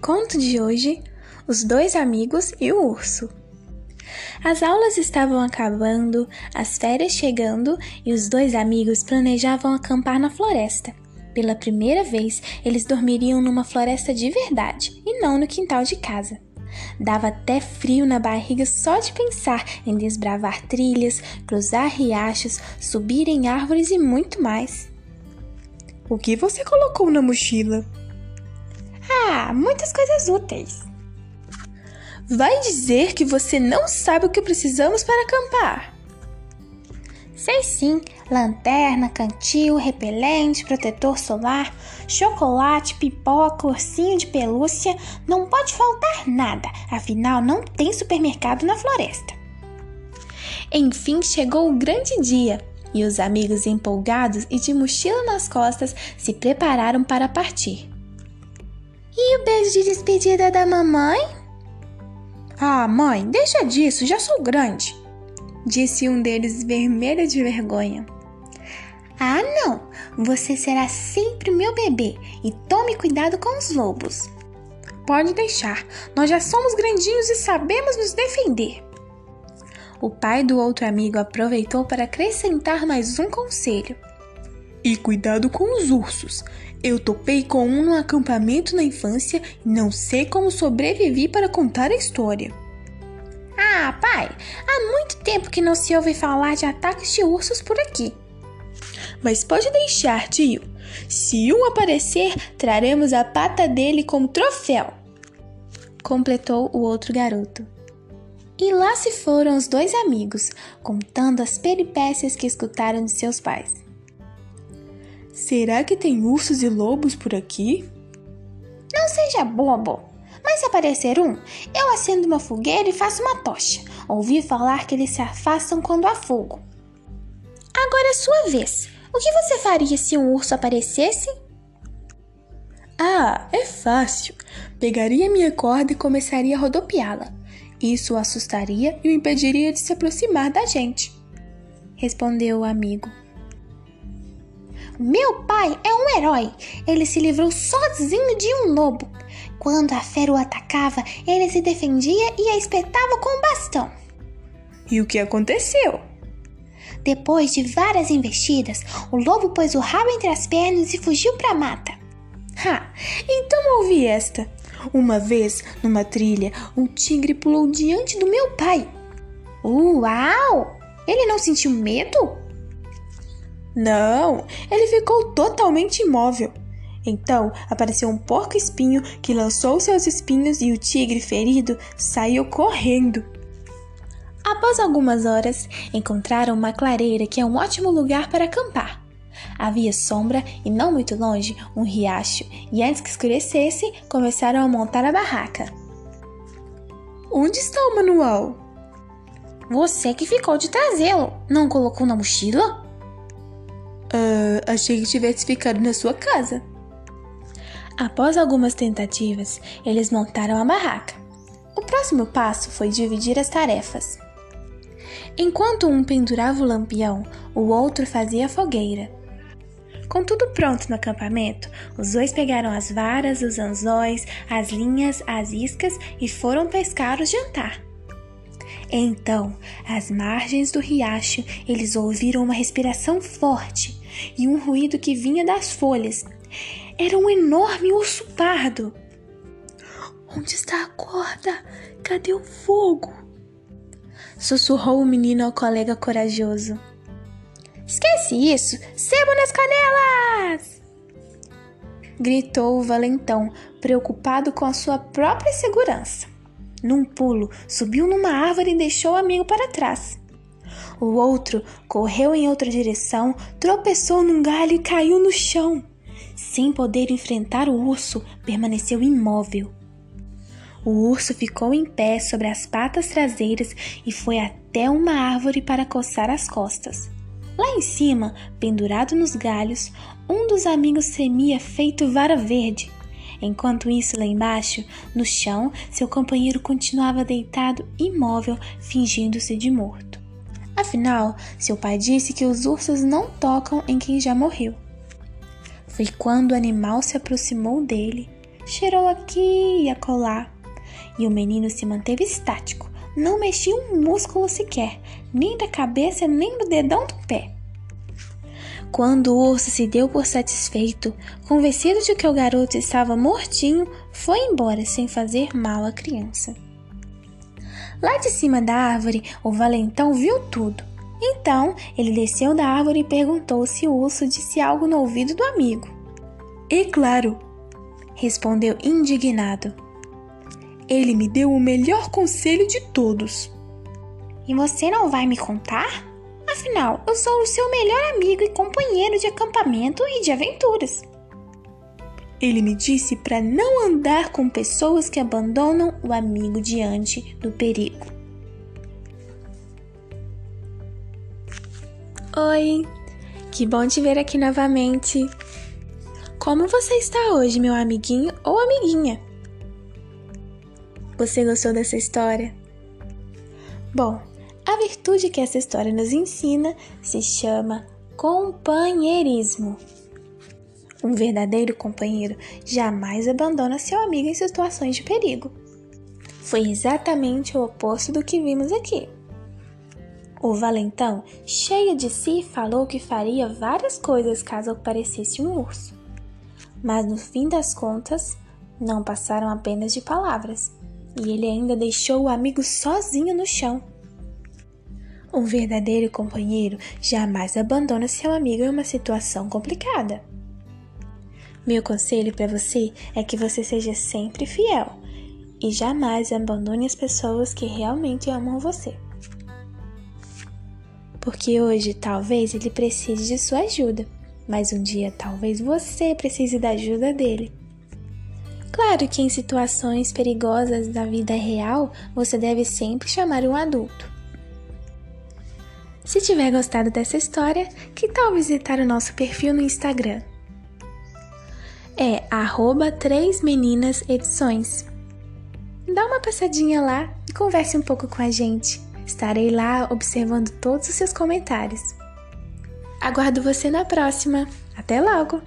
Conto de hoje: Os dois amigos e o urso. As aulas estavam acabando, as férias chegando e os dois amigos planejavam acampar na floresta. Pela primeira vez, eles dormiriam numa floresta de verdade e não no quintal de casa. Dava até frio na barriga só de pensar em desbravar trilhas, cruzar riachos, subir em árvores e muito mais. O que você colocou na mochila? Muitas coisas úteis. Vai dizer que você não sabe o que precisamos para acampar. Sei sim, lanterna, cantil, repelente, protetor solar, chocolate, pipoca, ursinho de pelúcia, não pode faltar nada, afinal não tem supermercado na floresta. Enfim chegou o grande dia e os amigos empolgados e de mochila nas costas se prepararam para partir. E o beijo de despedida da mamãe? Ah, mãe, deixa disso, já sou grande, disse um deles vermelho de vergonha. Ah, não! Você será sempre meu bebê e tome cuidado com os lobos. Pode deixar, nós já somos grandinhos e sabemos nos defender. O pai do outro amigo aproveitou para acrescentar mais um conselho. E cuidado com os ursos. Eu topei com um no acampamento na infância e não sei como sobrevivi para contar a história. Ah, pai, há muito tempo que não se ouve falar de ataques de ursos por aqui. Mas pode deixar, tio. Se um aparecer, traremos a pata dele como troféu. Completou o outro garoto. E lá se foram os dois amigos, contando as peripécias que escutaram de seus pais. Será que tem ursos e lobos por aqui? Não seja bobo. Mas se aparecer um, eu acendo uma fogueira e faço uma tocha. Ouvi falar que eles se afastam quando há fogo. Agora é sua vez. O que você faria se um urso aparecesse? Ah, é fácil. Pegaria minha corda e começaria a rodopiá-la. Isso o assustaria e o impediria de se aproximar da gente. Respondeu o amigo. Meu pai é um herói. Ele se livrou sozinho de um lobo. Quando a fera o atacava, ele se defendia e a espetava com um bastão. E o que aconteceu? Depois de várias investidas, o lobo pôs o rabo entre as pernas e fugiu para a mata. Ha! Então ouvi esta. Uma vez, numa trilha, um tigre pulou diante do meu pai. Uau! Ele não sentiu medo? Não, ele ficou totalmente imóvel. Então apareceu um porco-espinho que lançou seus espinhos e o tigre ferido saiu correndo. Após algumas horas, encontraram uma clareira que é um ótimo lugar para acampar. Havia sombra e não muito longe um riacho, e antes que escurecesse, começaram a montar a barraca. Onde está o manual? Você que ficou de trazê-lo, não colocou na mochila? Uh, achei que tivesse ficado na sua casa. Após algumas tentativas, eles montaram a barraca. O próximo passo foi dividir as tarefas. Enquanto um pendurava o lampião, o outro fazia a fogueira. Com tudo pronto no acampamento, os dois pegaram as varas, os anzóis, as linhas, as iscas e foram pescar o jantar. Então, às margens do riacho, eles ouviram uma respiração forte e um ruído que vinha das folhas. Era um enorme urso pardo. Onde está a corda? Cadê o fogo? Sussurrou o menino ao colega corajoso. Esquece isso! Sebo nas canelas! Gritou o valentão, preocupado com a sua própria segurança. Num pulo, subiu numa árvore e deixou o amigo para trás. O outro correu em outra direção, tropeçou num galho e caiu no chão. Sem poder enfrentar o urso, permaneceu imóvel. O urso ficou em pé sobre as patas traseiras e foi até uma árvore para coçar as costas. Lá em cima, pendurado nos galhos, um dos amigos tremia feito vara verde. Enquanto isso, lá embaixo, no chão, seu companheiro continuava deitado imóvel, fingindo-se de morto. Afinal, seu pai disse que os ursos não tocam em quem já morreu. Foi quando o animal se aproximou dele, cheirou aqui e acolá. E o menino se manteve estático, não mexia um músculo sequer, nem da cabeça nem do dedão do pé. Quando o urso se deu por satisfeito, convencido de que o garoto estava mortinho, foi embora sem fazer mal à criança. Lá de cima da árvore, o valentão viu tudo. Então, ele desceu da árvore e perguntou se o urso disse algo no ouvido do amigo. É claro, respondeu indignado. Ele me deu o melhor conselho de todos. E você não vai me contar? Afinal, eu sou o seu melhor amigo e companheiro de acampamento e de aventuras. Ele me disse para não andar com pessoas que abandonam o amigo diante do perigo. Oi, que bom te ver aqui novamente. Como você está hoje, meu amiguinho ou amiguinha? Você gostou dessa história? Bom, a virtude que essa história nos ensina se chama companheirismo. Um verdadeiro companheiro jamais abandona seu amigo em situações de perigo. Foi exatamente o oposto do que vimos aqui. O valentão, cheio de si, falou que faria várias coisas caso aparecesse um urso. Mas no fim das contas, não passaram apenas de palavras, e ele ainda deixou o amigo sozinho no chão. Um verdadeiro companheiro jamais abandona seu amigo em uma situação complicada. Meu conselho para você é que você seja sempre fiel e jamais abandone as pessoas que realmente amam você. Porque hoje talvez ele precise de sua ajuda, mas um dia talvez você precise da ajuda dele. Claro que em situações perigosas da vida real você deve sempre chamar um adulto se tiver gostado dessa história, que tal visitar o nosso perfil no Instagram? É arroba 3 Meninas Edições. Dá uma passadinha lá e converse um pouco com a gente. Estarei lá observando todos os seus comentários. Aguardo você na próxima. Até logo!